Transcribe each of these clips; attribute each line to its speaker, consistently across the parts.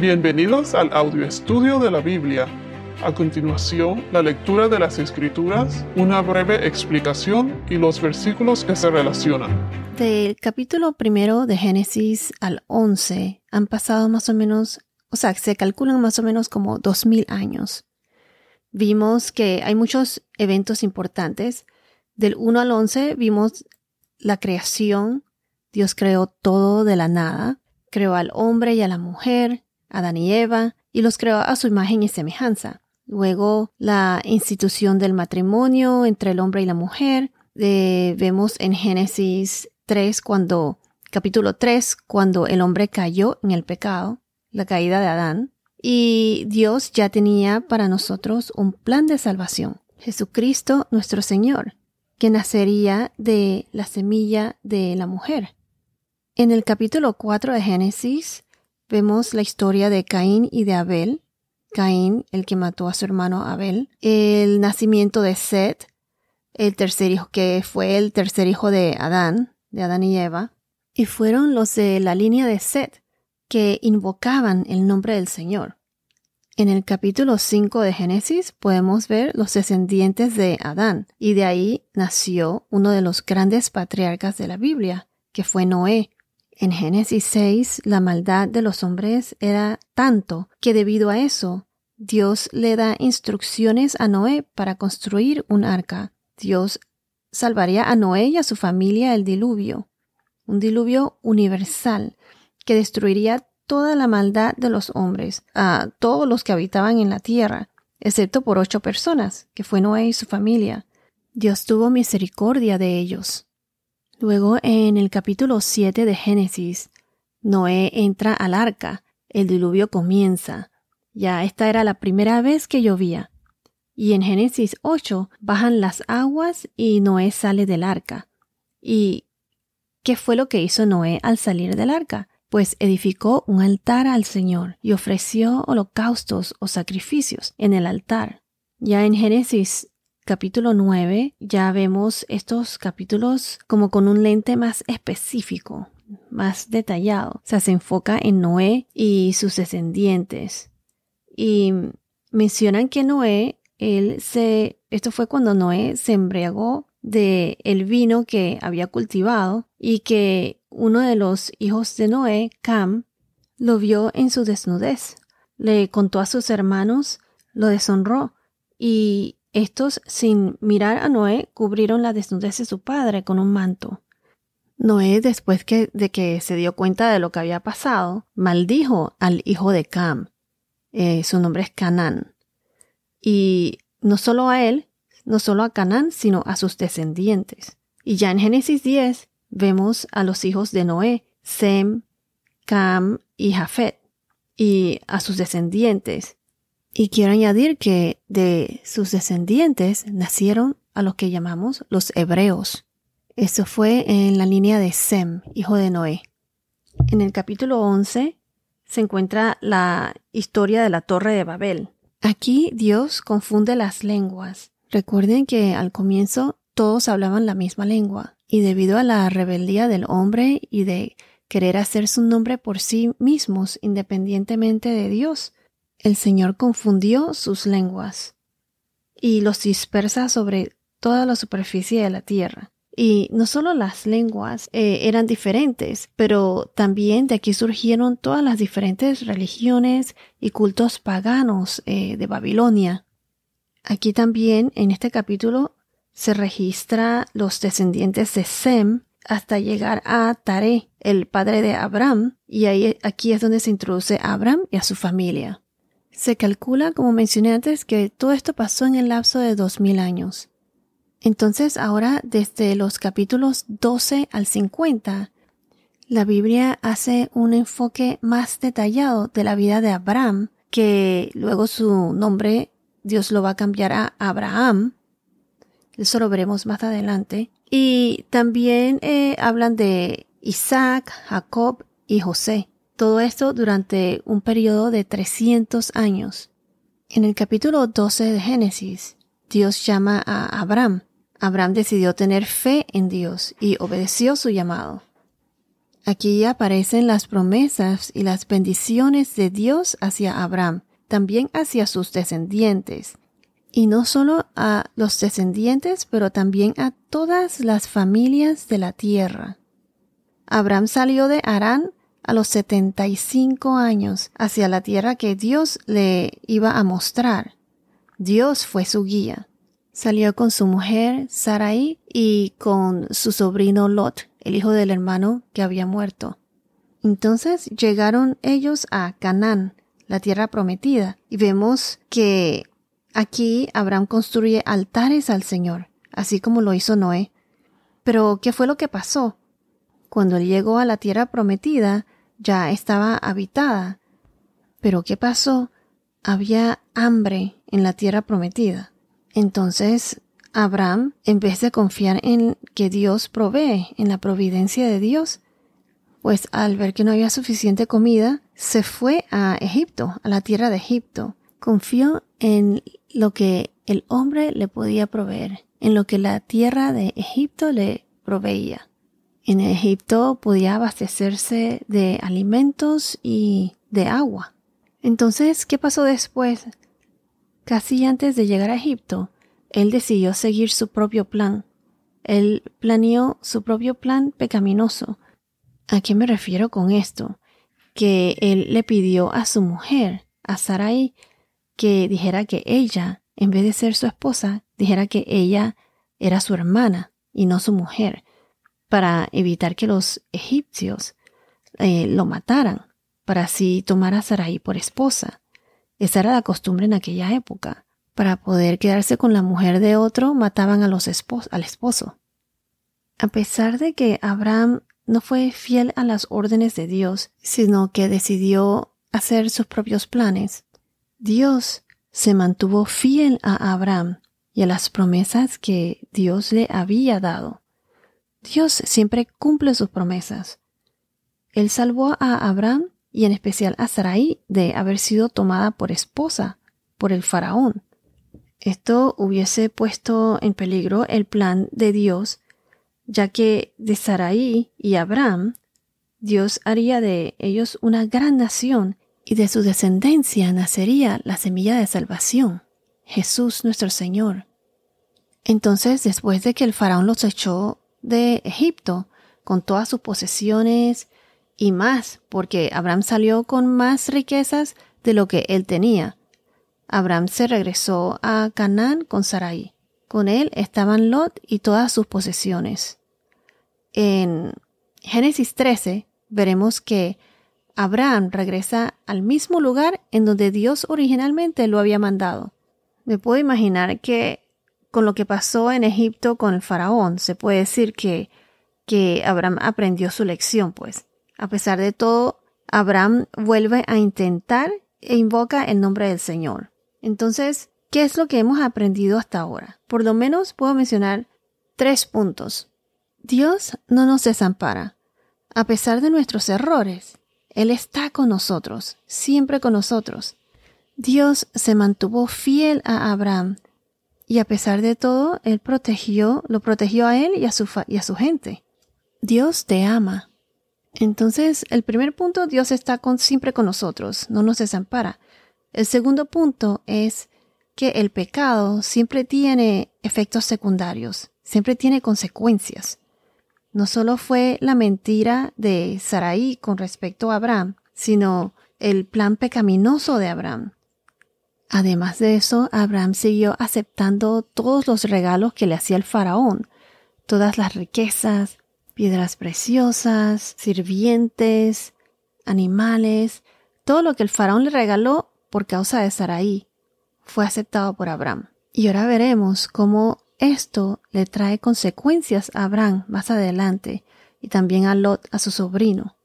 Speaker 1: Bienvenidos al audio estudio de la Biblia. A continuación, la lectura de las Escrituras, una breve explicación y los versículos que se relacionan.
Speaker 2: Del capítulo primero de Génesis al 11 han pasado más o menos, o sea, se calculan más o menos como dos mil años. Vimos que hay muchos eventos importantes. Del 1 al 11 vimos la creación. Dios creó todo de la nada. Creó al hombre y a la mujer, Adán y Eva, y los creó a su imagen y semejanza. Luego la institución del matrimonio entre el hombre y la mujer. Eh, vemos en Génesis 3 cuando, capítulo 3, cuando el hombre cayó en el pecado, la caída de Adán. Y Dios ya tenía para nosotros un plan de salvación. Jesucristo nuestro Señor, que nacería de la semilla de la mujer. En el capítulo 4 de Génesis vemos la historia de Caín y de Abel. Caín, el que mató a su hermano Abel. El nacimiento de Seth, el tercer hijo, que fue el tercer hijo de Adán, de Adán y Eva. Y fueron los de la línea de Seth que invocaban el nombre del Señor. En el capítulo 5 de Génesis podemos ver los descendientes de Adán, y de ahí nació uno de los grandes patriarcas de la Biblia, que fue Noé, en Génesis 6, la maldad de los hombres era tanto que debido a eso, Dios le da instrucciones a Noé para construir un arca. Dios salvaría a Noé y a su familia del diluvio, un diluvio universal que destruiría toda la maldad de los hombres, a todos los que habitaban en la tierra, excepto por ocho personas, que fue Noé y su familia. Dios tuvo misericordia de ellos. Luego, en el capítulo 7 de Génesis, Noé entra al arca, el diluvio comienza. Ya esta era la primera vez que llovía. Y en Génesis 8 bajan las aguas y Noé sale del arca. ¿Y qué fue lo que hizo Noé al salir del arca? Pues edificó un altar al Señor y ofreció holocaustos o sacrificios en el altar. Ya en Génesis capítulo 9 ya vemos estos capítulos como con un lente más específico, más detallado. O sea, se enfoca en Noé y sus descendientes. Y mencionan que Noé, él se, esto fue cuando Noé se embriagó de el vino que había cultivado y que uno de los hijos de Noé, Cam, lo vio en su desnudez. Le contó a sus hermanos, lo deshonró y estos, sin mirar a Noé, cubrieron la desnudez de su padre con un manto. Noé, después de que se dio cuenta de lo que había pasado, maldijo al hijo de Cam. Eh, su nombre es Canán. Y no solo a él, no solo a Canán, sino a sus descendientes. Y ya en Génesis 10 vemos a los hijos de Noé, Sem, Cam y Jafet, y a sus descendientes, y quiero añadir que de sus descendientes nacieron a los que llamamos los hebreos. Eso fue en la línea de Sem, hijo de Noé. En el capítulo 11 se encuentra la historia de la torre de Babel. Aquí Dios confunde las lenguas. Recuerden que al comienzo todos hablaban la misma lengua y debido a la rebeldía del hombre y de querer hacer su nombre por sí mismos independientemente de Dios, el Señor confundió sus lenguas y los dispersa sobre toda la superficie de la tierra. Y no solo las lenguas eh, eran diferentes, pero también de aquí surgieron todas las diferentes religiones y cultos paganos eh, de Babilonia. Aquí también, en este capítulo, se registra los descendientes de Sem hasta llegar a Tare, el padre de Abraham, y ahí, aquí es donde se introduce Abraham y a su familia. Se calcula, como mencioné antes, que todo esto pasó en el lapso de 2000 años. Entonces, ahora, desde los capítulos 12 al 50, la Biblia hace un enfoque más detallado de la vida de Abraham, que luego su nombre Dios lo va a cambiar a Abraham. Eso lo veremos más adelante. Y también eh, hablan de Isaac, Jacob y José. Todo esto durante un periodo de 300 años. En el capítulo 12 de Génesis, Dios llama a Abraham. Abraham decidió tener fe en Dios y obedeció su llamado. Aquí aparecen las promesas y las bendiciones de Dios hacia Abraham, también hacia sus descendientes. Y no solo a los descendientes, pero también a todas las familias de la tierra. Abraham salió de Arán a los 75 años hacia la tierra que Dios le iba a mostrar. Dios fue su guía. Salió con su mujer Sarai y con su sobrino Lot, el hijo del hermano que había muerto. Entonces llegaron ellos a Canaán, la tierra prometida, y vemos que aquí Abraham construye altares al Señor, así como lo hizo Noé. Pero, ¿qué fue lo que pasó? Cuando él llegó a la tierra prometida, ya estaba habitada. Pero, ¿qué pasó? Había hambre en la tierra prometida. Entonces, Abraham, en vez de confiar en que Dios provee, en la providencia de Dios, pues al ver que no había suficiente comida, se fue a Egipto, a la tierra de Egipto. Confió en lo que el hombre le podía proveer, en lo que la tierra de Egipto le proveía. En Egipto podía abastecerse de alimentos y de agua. Entonces, ¿qué pasó después? Casi antes de llegar a Egipto, él decidió seguir su propio plan. Él planeó su propio plan pecaminoso. ¿A qué me refiero con esto? Que él le pidió a su mujer, a Sarai, que dijera que ella, en vez de ser su esposa, dijera que ella era su hermana y no su mujer, para evitar que los egipcios eh, lo mataran, para así tomar a Sarai por esposa. Esa era la costumbre en aquella época. Para poder quedarse con la mujer de otro, mataban a los al esposo. A pesar de que Abraham no fue fiel a las órdenes de Dios, sino que decidió hacer sus propios planes, Dios se mantuvo fiel a Abraham y a las promesas que Dios le había dado. Dios siempre cumple sus promesas. Él salvó a Abraham y en especial a Sarai de haber sido tomada por esposa por el faraón. Esto hubiese puesto en peligro el plan de Dios, ya que de Sarai y Abraham, Dios haría de ellos una gran nación y de su descendencia nacería la semilla de salvación, Jesús nuestro Señor. Entonces, después de que el faraón los echó de Egipto, con todas sus posesiones y más, porque Abraham salió con más riquezas de lo que él tenía. Abraham se regresó a Canaán con Sarai. Con él estaban Lot y todas sus posesiones. En Génesis 13 veremos que Abraham regresa al mismo lugar en donde Dios originalmente lo había mandado. Me puedo imaginar que con lo que pasó en Egipto con el faraón, se puede decir que, que Abraham aprendió su lección, pues. A pesar de todo, Abraham vuelve a intentar e invoca el nombre del Señor. Entonces, ¿qué es lo que hemos aprendido hasta ahora? Por lo menos puedo mencionar tres puntos. Dios no nos desampara. A pesar de nuestros errores, Él está con nosotros, siempre con nosotros. Dios se mantuvo fiel a Abraham y a pesar de todo, Él protegió, lo protegió a Él y a su, y a su gente. Dios te ama. Entonces, el primer punto, Dios está siempre con nosotros, no nos desampara. El segundo punto es que el pecado siempre tiene efectos secundarios, siempre tiene consecuencias. No solo fue la mentira de Sarai con respecto a Abraham, sino el plan pecaminoso de Abraham. Además de eso, Abraham siguió aceptando todos los regalos que le hacía el faraón, todas las riquezas, piedras preciosas, sirvientes, animales, todo lo que el faraón le regaló por causa de Sarai fue aceptado por Abraham. Y ahora veremos cómo esto le trae consecuencias a Abraham más adelante y también a Lot, a su sobrino.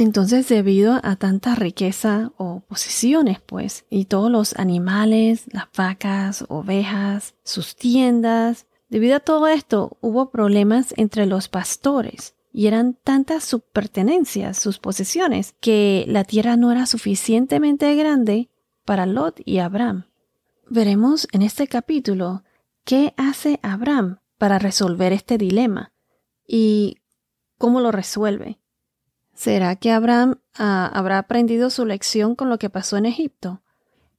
Speaker 2: Entonces, debido a tanta riqueza o posesiones, pues, y todos los animales, las vacas, ovejas, sus tiendas, Debido a todo esto, hubo problemas entre los pastores y eran tantas sus pertenencias, sus posesiones, que la tierra no era suficientemente grande para Lot y Abraham. Veremos en este capítulo qué hace Abraham para resolver este dilema y cómo lo resuelve. ¿Será que Abraham ah, habrá aprendido su lección con lo que pasó en Egipto?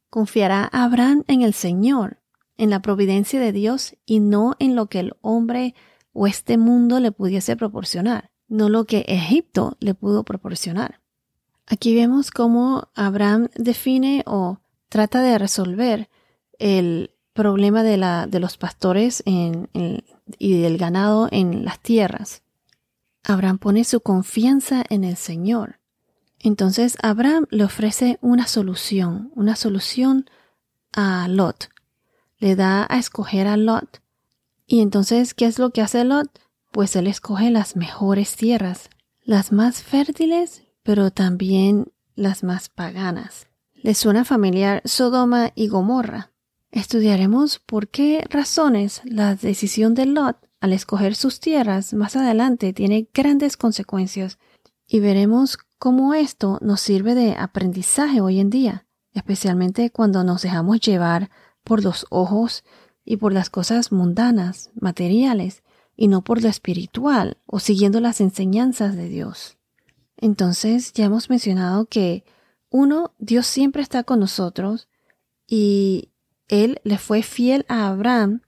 Speaker 2: ¿Confiará Abraham en el Señor, en la providencia de Dios y no en lo que el hombre o este mundo le pudiese proporcionar, no lo que Egipto le pudo proporcionar? Aquí vemos cómo Abraham define o trata de resolver el problema de, los pastores y del ganado en las tierras. Abraham pone su confianza en el Señor. Entonces Abraham le ofrece una solución, una solución a Lot. Le da a escoger a Lot. Y entonces, ¿qué es lo que hace Lot? Pues él escoge las mejores tierras, las más fértiles, pero también las más paganas. ¿Le suena familiar Sodoma y Gomorra? Estudiaremos por qué razones la decisión de Lot al escoger sus tierras más adelante tiene grandes consecuencias y veremos cómo esto nos sirve de aprendizaje hoy en día, especialmente cuando nos dejamos llevar por los ojos y por las cosas mundanas, materiales, y no por lo espiritual o siguiendo las enseñanzas de Dios. Entonces ya hemos mencionado que uno, Dios siempre está con nosotros y Él le fue fiel a Abraham,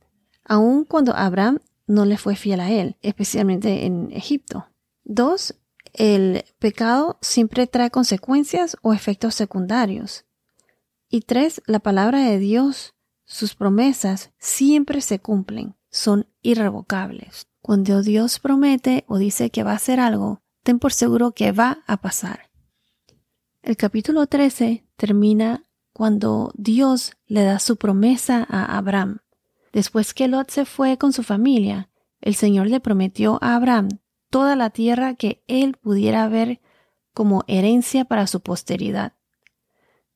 Speaker 2: aun cuando Abraham no le fue fiel a él, especialmente en Egipto. Dos, el pecado siempre trae consecuencias o efectos secundarios. Y tres, la palabra de Dios, sus promesas siempre se cumplen, son irrevocables. Cuando Dios promete o dice que va a hacer algo, ten por seguro que va a pasar. El capítulo 13 termina cuando Dios le da su promesa a Abraham. Después que Lot se fue con su familia, el Señor le prometió a Abraham toda la tierra que él pudiera ver como herencia para su posteridad.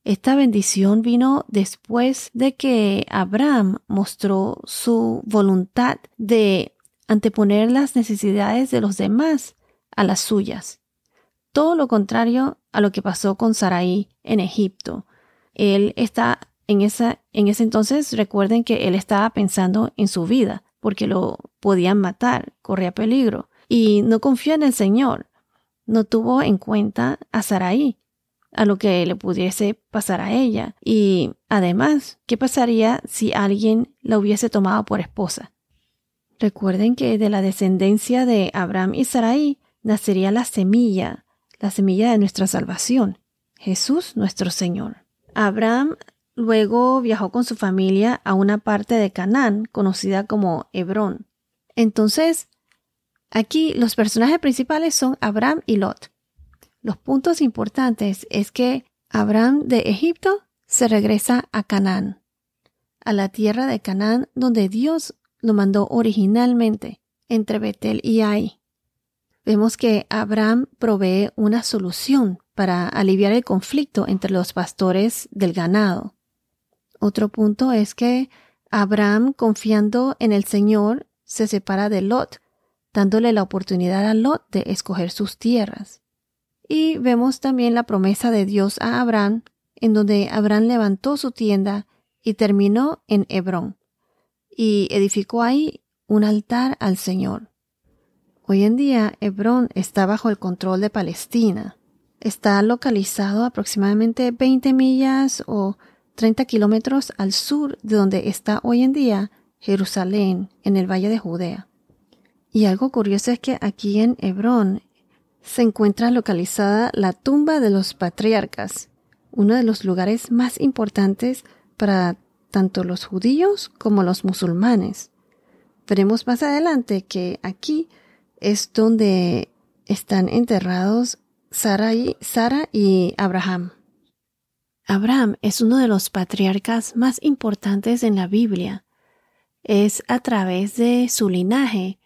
Speaker 2: Esta bendición vino después de que Abraham mostró su voluntad de anteponer las necesidades de los demás a las suyas. Todo lo contrario a lo que pasó con Sarai en Egipto. Él está en, esa, en ese entonces recuerden que él estaba pensando en su vida, porque lo podían matar, corría peligro, y no confió en el Señor. No tuvo en cuenta a Saraí, a lo que le pudiese pasar a ella. Y además, ¿qué pasaría si alguien la hubiese tomado por esposa? Recuerden que de la descendencia de Abraham y Sarai nacería la semilla, la semilla de nuestra salvación, Jesús nuestro Señor. Abraham Luego viajó con su familia a una parte de Canaán conocida como Hebrón. Entonces, aquí los personajes principales son Abraham y Lot. Los puntos importantes es que Abraham de Egipto se regresa a Canaán, a la tierra de Canaán donde Dios lo mandó originalmente, entre Betel y Ai. Vemos que Abraham provee una solución para aliviar el conflicto entre los pastores del ganado. Otro punto es que Abraham, confiando en el Señor, se separa de Lot, dándole la oportunidad a Lot de escoger sus tierras. Y vemos también la promesa de Dios a Abraham, en donde Abraham levantó su tienda y terminó en Hebrón, y edificó ahí un altar al Señor. Hoy en día Hebrón está bajo el control de Palestina. Está localizado aproximadamente 20 millas o 30 kilómetros al sur de donde está hoy en día Jerusalén, en el Valle de Judea. Y algo curioso es que aquí en Hebrón se encuentra localizada la tumba de los patriarcas, uno de los lugares más importantes para tanto los judíos como los musulmanes. Veremos más adelante que aquí es donde están enterrados Sara y, Sara y Abraham. Abraham es uno de los patriarcas más importantes en la Biblia. Es a través de su linaje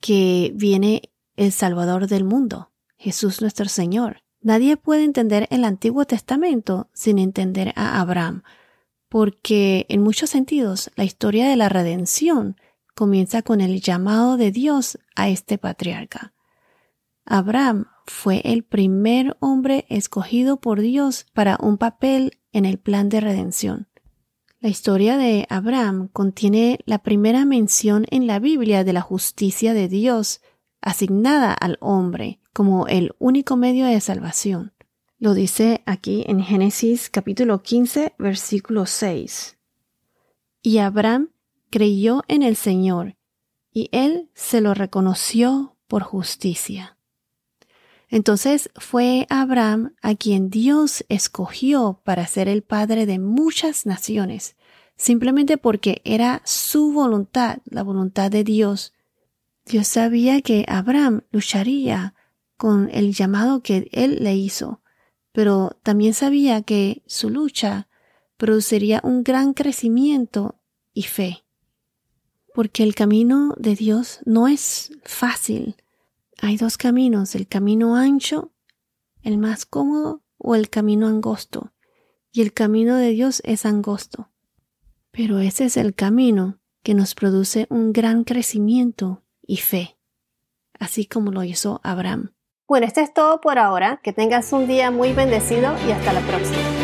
Speaker 2: que viene el Salvador del mundo, Jesús nuestro Señor. Nadie puede entender el Antiguo Testamento sin entender a Abraham, porque en muchos sentidos la historia de la redención comienza con el llamado de Dios a este patriarca. Abraham fue el primer hombre escogido por Dios para un papel en el plan de redención. La historia de Abraham contiene la primera mención en la Biblia de la justicia de Dios asignada al hombre como el único medio de salvación. Lo dice aquí en Génesis capítulo 15, versículo 6. Y Abraham creyó en el Señor, y él se lo reconoció por justicia. Entonces fue Abraham a quien Dios escogió para ser el padre de muchas naciones, simplemente porque era su voluntad, la voluntad de Dios. Dios sabía que Abraham lucharía con el llamado que él le hizo, pero también sabía que su lucha produciría un gran crecimiento y fe. Porque el camino de Dios no es fácil. Hay dos caminos, el camino ancho, el más cómodo, o el camino angosto. Y el camino de Dios es angosto. Pero ese es el camino que nos produce un gran crecimiento y fe, así como lo hizo Abraham. Bueno, esto es todo por ahora. Que tengas un día muy bendecido y hasta la próxima.